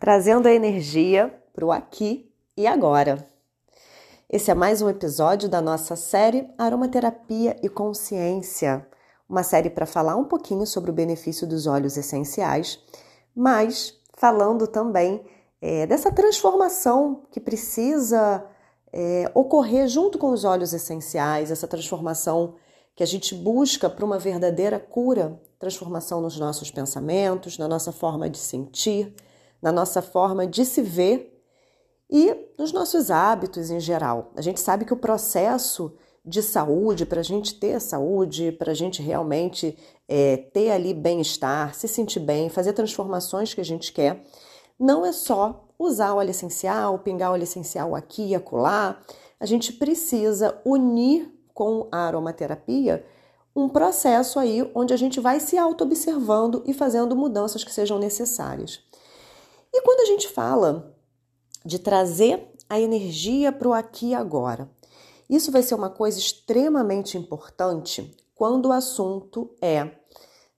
trazendo a energia para o aqui e agora. Esse é mais um episódio da nossa série Aromaterapia e Consciência, uma série para falar um pouquinho sobre o benefício dos óleos essenciais, mas falando também é, dessa transformação que precisa é, ocorrer junto com os óleos essenciais, essa transformação que a gente busca para uma verdadeira cura, transformação nos nossos pensamentos, na nossa forma de sentir, na nossa forma de se ver e nos nossos hábitos em geral. A gente sabe que o processo de saúde, para a gente ter saúde, para a gente realmente é, ter ali bem-estar, se sentir bem, fazer transformações que a gente quer, não é só usar óleo essencial, pingar óleo essencial aqui e acolá. A gente precisa unir com a aromaterapia um processo aí onde a gente vai se auto-observando e fazendo mudanças que sejam necessárias. E quando a gente fala de trazer a energia para o aqui e agora, isso vai ser uma coisa extremamente importante quando o assunto é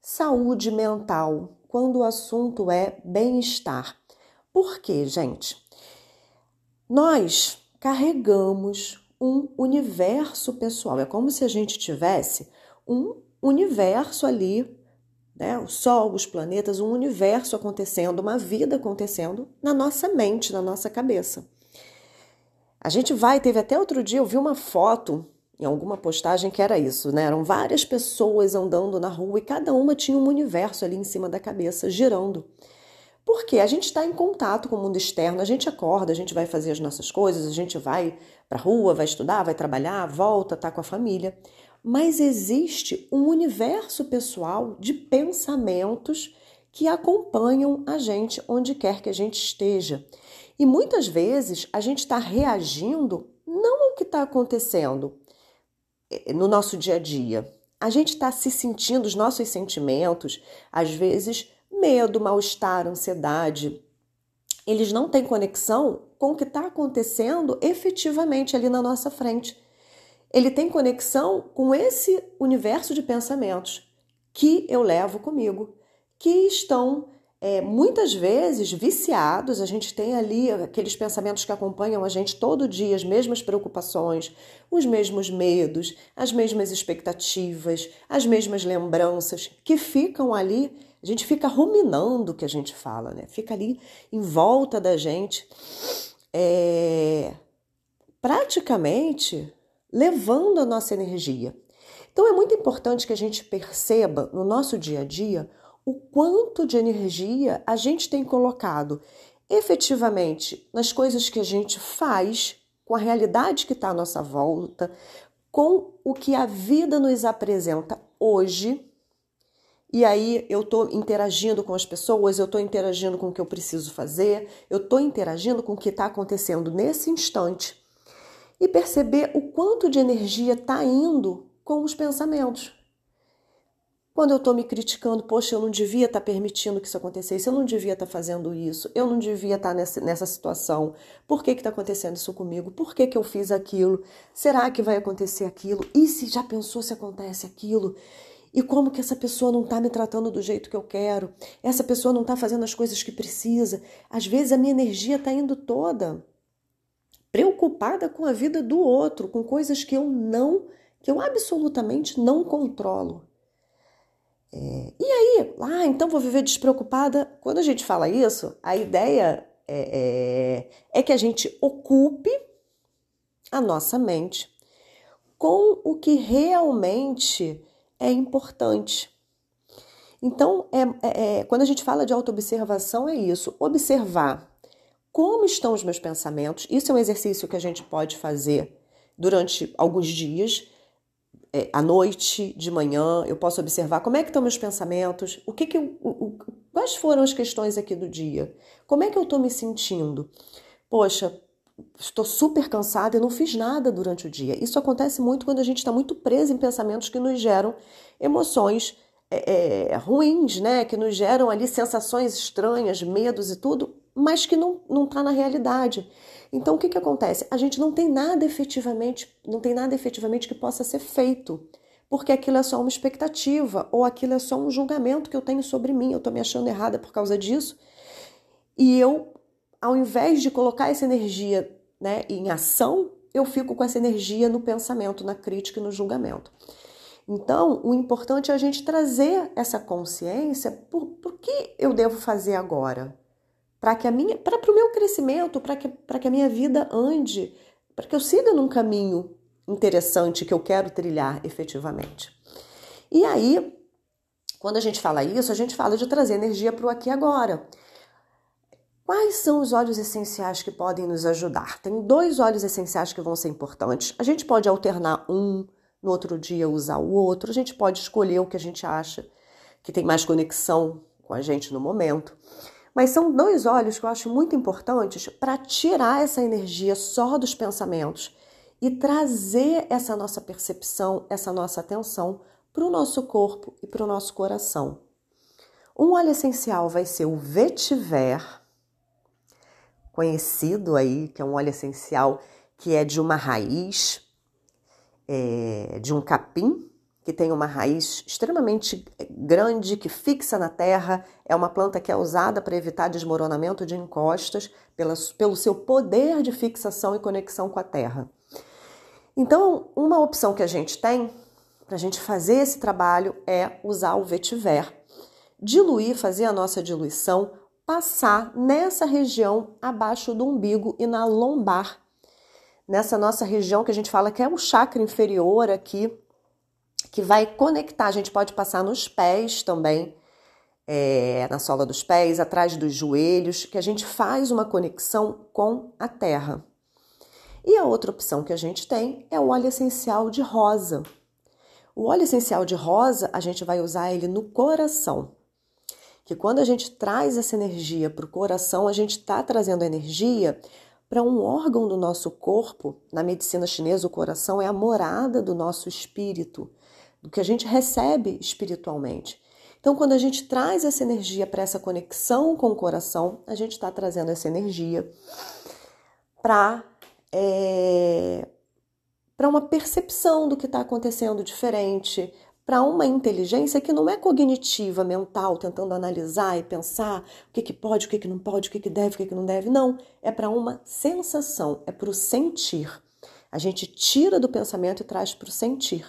saúde mental, quando o assunto é bem-estar. Por quê, gente? Nós carregamos um universo pessoal. É como se a gente tivesse um universo ali, né? O Sol, os planetas, um universo acontecendo, uma vida acontecendo na nossa mente, na nossa cabeça. A gente vai, teve até outro dia, eu vi uma foto em alguma postagem que era isso, né? Eram várias pessoas andando na rua e cada uma tinha um universo ali em cima da cabeça, girando. Porque a gente está em contato com o mundo externo, a gente acorda, a gente vai fazer as nossas coisas, a gente vai para a rua, vai estudar, vai trabalhar, volta, tá com a família. Mas existe um universo pessoal de pensamentos que acompanham a gente onde quer que a gente esteja. E muitas vezes a gente está reagindo não ao que está acontecendo eh, no nosso dia a dia. A gente está se sentindo, os nossos sentimentos, às vezes medo, mal-estar, ansiedade, eles não têm conexão com o que está acontecendo efetivamente ali na nossa frente. Ele tem conexão com esse universo de pensamentos que eu levo comigo, que estão é, muitas vezes viciados. A gente tem ali aqueles pensamentos que acompanham a gente todo dia, as mesmas preocupações, os mesmos medos, as mesmas expectativas, as mesmas lembranças que ficam ali a gente fica ruminando o que a gente fala, né? Fica ali em volta da gente, é, praticamente levando a nossa energia. Então é muito importante que a gente perceba no nosso dia a dia o quanto de energia a gente tem colocado efetivamente nas coisas que a gente faz, com a realidade que está à nossa volta, com o que a vida nos apresenta hoje e aí eu estou interagindo com as pessoas, eu estou interagindo com o que eu preciso fazer, eu estou interagindo com o que está acontecendo nesse instante. E perceber o quanto de energia está indo com os pensamentos. Quando eu estou me criticando, poxa, eu não devia estar tá permitindo que isso acontecesse, eu não devia estar tá fazendo isso, eu não devia estar tá nessa, nessa situação. Por que está acontecendo isso comigo? Por que, que eu fiz aquilo? Será que vai acontecer aquilo? E se já pensou se acontece aquilo? E como que essa pessoa não está me tratando do jeito que eu quero? Essa pessoa não está fazendo as coisas que precisa. Às vezes a minha energia está indo toda preocupada com a vida do outro, com coisas que eu não, que eu absolutamente não controlo. É, e aí, ah, então vou viver despreocupada. Quando a gente fala isso, a ideia é, é, é que a gente ocupe a nossa mente com o que realmente é importante. Então, é, é, é, quando a gente fala de autoobservação, é isso: observar como estão os meus pensamentos. Isso é um exercício que a gente pode fazer durante alguns dias, é, à noite, de manhã. Eu posso observar como é que estão meus pensamentos, o que, que eu, o, quais foram as questões aqui do dia, como é que eu estou me sentindo. Poxa, estou super cansada e não fiz nada durante o dia. Isso acontece muito quando a gente está muito preso em pensamentos que nos geram emoções é, é, ruins, né? Que nos geram ali sensações estranhas, medos e tudo, mas que não está na realidade. Então o que que acontece? A gente não tem nada efetivamente, não tem nada efetivamente que possa ser feito, porque aquilo é só uma expectativa ou aquilo é só um julgamento que eu tenho sobre mim. Eu estou me achando errada por causa disso. e eu, ao invés de colocar essa energia né, em ação, eu fico com essa energia no pensamento, na crítica e no julgamento. Então, o importante é a gente trazer essa consciência por, por que eu devo fazer agora? Para que a minha, para o meu crescimento, para que, que a minha vida ande, para que eu siga num caminho interessante que eu quero trilhar efetivamente. E aí, quando a gente fala isso, a gente fala de trazer energia para o aqui e agora. Quais são os óleos essenciais que podem nos ajudar? Tem dois óleos essenciais que vão ser importantes. A gente pode alternar um, no outro dia usar o outro. A gente pode escolher o que a gente acha que tem mais conexão com a gente no momento. Mas são dois olhos que eu acho muito importantes para tirar essa energia só dos pensamentos e trazer essa nossa percepção, essa nossa atenção para o nosso corpo e para o nosso coração. Um óleo essencial vai ser o vetiver, conhecido aí, que é um óleo essencial que é de uma raiz é, de um capim, que tem uma raiz extremamente grande, que fixa na terra. É uma planta que é usada para evitar desmoronamento de encostas, pela, pelo seu poder de fixação e conexão com a terra. Então, uma opção que a gente tem para a gente fazer esse trabalho é usar o vetiver, diluir, fazer a nossa diluição, passar nessa região abaixo do umbigo e na lombar nessa nossa região que a gente fala que é um chakra inferior aqui, que vai conectar. A gente pode passar nos pés também, é, na sola dos pés, atrás dos joelhos, que a gente faz uma conexão com a terra. E a outra opção que a gente tem é o óleo essencial de rosa. O óleo essencial de rosa, a gente vai usar ele no coração. Que quando a gente traz essa energia para o coração, a gente está trazendo energia para um órgão do nosso corpo, na medicina chinesa, o coração é a morada do nosso espírito, do que a gente recebe espiritualmente. Então, quando a gente traz essa energia para essa conexão com o coração, a gente está trazendo essa energia para é, para uma percepção do que está acontecendo diferente, para uma inteligência que não é cognitiva, mental, tentando analisar e pensar o que, que pode, o que, que não pode, o que, que deve, o que, que não deve. Não, é para uma sensação, é para o sentir. A gente tira do pensamento e traz para o sentir.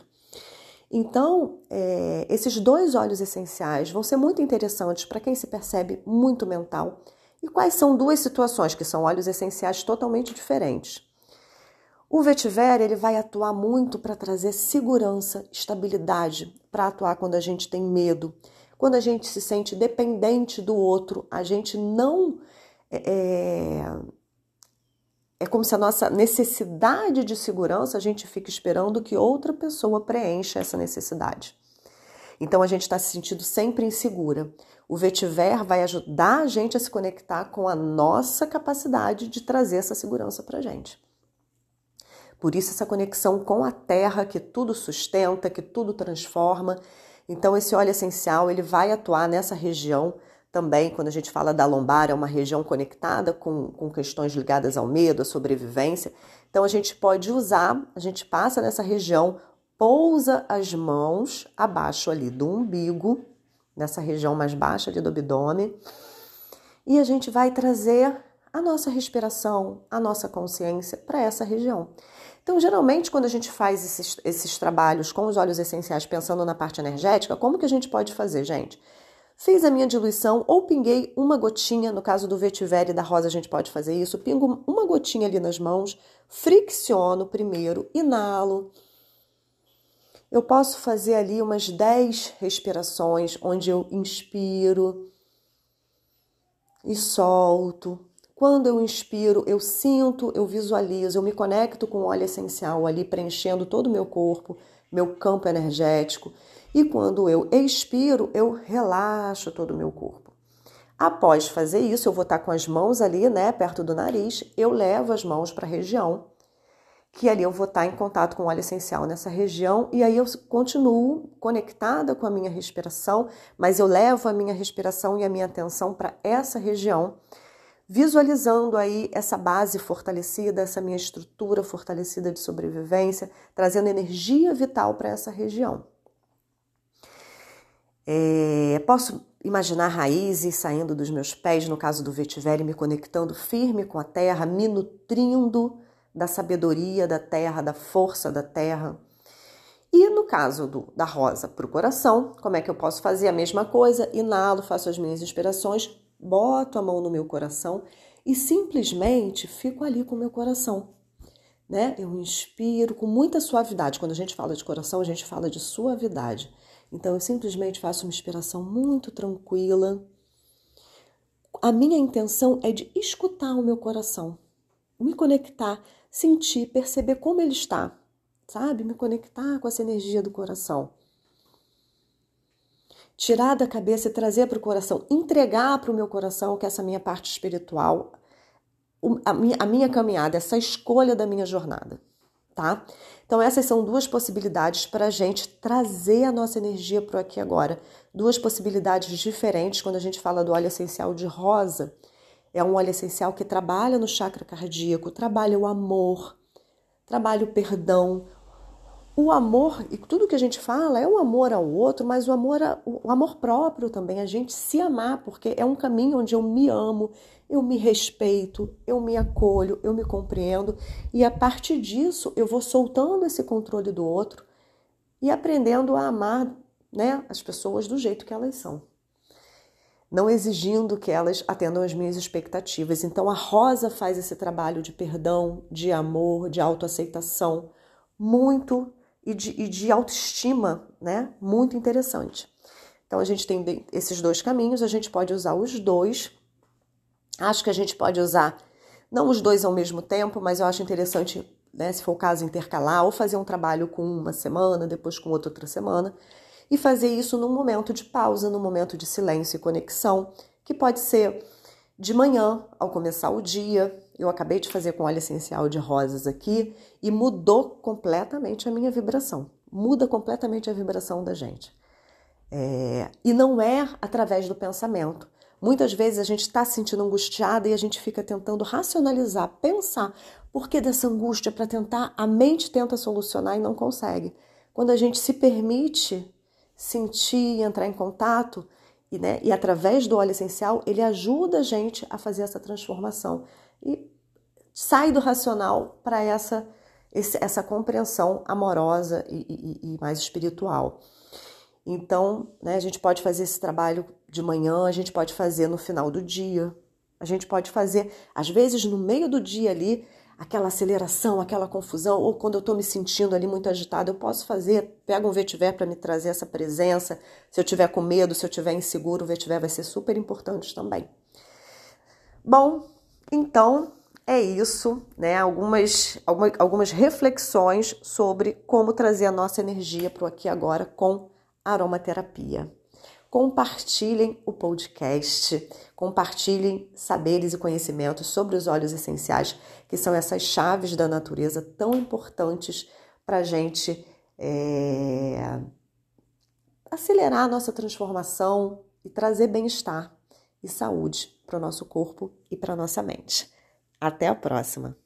Então, é, esses dois olhos essenciais vão ser muito interessantes para quem se percebe muito mental. E quais são duas situações que são olhos essenciais totalmente diferentes? O vetiver ele vai atuar muito para trazer segurança, estabilidade, para atuar quando a gente tem medo, quando a gente se sente dependente do outro, a gente não é, é, como se a nossa necessidade de segurança a gente fica esperando que outra pessoa preencha essa necessidade. Então a gente está se sentindo sempre insegura. O vetiver vai ajudar a gente a se conectar com a nossa capacidade de trazer essa segurança para a gente. Por isso, essa conexão com a terra que tudo sustenta, que tudo transforma. Então, esse óleo essencial ele vai atuar nessa região também. Quando a gente fala da lombar, é uma região conectada com, com questões ligadas ao medo, à sobrevivência. Então, a gente pode usar, a gente passa nessa região, pousa as mãos abaixo ali do umbigo, nessa região mais baixa ali do abdômen, e a gente vai trazer a nossa respiração, a nossa consciência para essa região. Então, geralmente, quando a gente faz esses, esses trabalhos com os óleos essenciais pensando na parte energética, como que a gente pode fazer, gente? Fiz a minha diluição ou pinguei uma gotinha, no caso do vetiver da rosa a gente pode fazer isso, pingo uma gotinha ali nas mãos, fricciono primeiro, inalo. Eu posso fazer ali umas 10 respirações, onde eu inspiro e solto, quando eu inspiro, eu sinto, eu visualizo, eu me conecto com o óleo essencial ali preenchendo todo o meu corpo, meu campo energético. E quando eu expiro, eu relaxo todo o meu corpo. Após fazer isso, eu vou estar com as mãos ali, né, perto do nariz, eu levo as mãos para a região, que ali eu vou estar em contato com o óleo essencial nessa região, e aí eu continuo conectada com a minha respiração, mas eu levo a minha respiração e a minha atenção para essa região visualizando aí essa base fortalecida, essa minha estrutura fortalecida de sobrevivência, trazendo energia vital para essa região. É, posso imaginar raízes saindo dos meus pés, no caso do vetiver, e me conectando firme com a terra, me nutrindo da sabedoria da terra, da força da terra. E no caso do, da rosa para o coração, como é que eu posso fazer a mesma coisa? Inalo, faço as minhas inspirações, boto a mão no meu coração e simplesmente fico ali com o meu coração. Né? Eu inspiro com muita suavidade. Quando a gente fala de coração, a gente fala de suavidade. Então eu simplesmente faço uma inspiração muito tranquila. A minha intenção é de escutar o meu coração, me conectar, sentir, perceber como ele está, sabe? Me conectar com essa energia do coração. Tirar da cabeça e trazer para o coração, entregar para o meu coração que essa minha parte espiritual, a minha, a minha caminhada, essa escolha da minha jornada, tá? Então, essas são duas possibilidades para a gente trazer a nossa energia para o aqui e agora. Duas possibilidades diferentes quando a gente fala do óleo essencial de rosa. É um óleo essencial que trabalha no chakra cardíaco, trabalha o amor, trabalha o perdão, o amor, e tudo que a gente fala é o amor ao outro, mas o amor, o amor próprio também, a gente se amar, porque é um caminho onde eu me amo, eu me respeito, eu me acolho, eu me compreendo, e a partir disso eu vou soltando esse controle do outro e aprendendo a amar né, as pessoas do jeito que elas são. Não exigindo que elas atendam às minhas expectativas. Então a Rosa faz esse trabalho de perdão, de amor, de autoaceitação, muito e de, e de autoestima, né? Muito interessante. Então a gente tem esses dois caminhos, a gente pode usar os dois. Acho que a gente pode usar não os dois ao mesmo tempo, mas eu acho interessante, né, se for o caso, intercalar ou fazer um trabalho com uma semana, depois com outra outra semana, e fazer isso num momento de pausa, num momento de silêncio e conexão, que pode ser de manhã, ao começar o dia, eu acabei de fazer com óleo essencial de rosas aqui e mudou completamente a minha vibração. Muda completamente a vibração da gente. É, e não é através do pensamento. Muitas vezes a gente está se sentindo angustiada e a gente fica tentando racionalizar, pensar por que dessa angústia para tentar, a mente tenta solucionar e não consegue. Quando a gente se permite sentir, entrar em contato, e, né, e através do óleo essencial, ele ajuda a gente a fazer essa transformação e sai do racional para essa, essa compreensão amorosa e, e, e, mais espiritual. Então, né, a gente pode fazer esse trabalho de manhã, a gente pode fazer no final do dia, a gente pode fazer, às vezes, no meio do dia ali, aquela aceleração, aquela confusão, ou quando eu estou me sentindo ali muito agitada, eu posso fazer, pega um vetiver para me trazer essa presença. Se eu tiver com medo, se eu tiver inseguro, o vetiver vai ser super importante também. Bom, então, é isso, né? Algumas, algumas reflexões sobre como trazer a nossa energia para o aqui e agora com aromaterapia. Compartilhem o podcast, compartilhem saberes e conhecimentos sobre os óleos essenciais, que são essas chaves da natureza tão importantes para a gente é, acelerar a nossa transformação e trazer bem-estar e saúde para o nosso corpo e para a nossa mente. Até a próxima!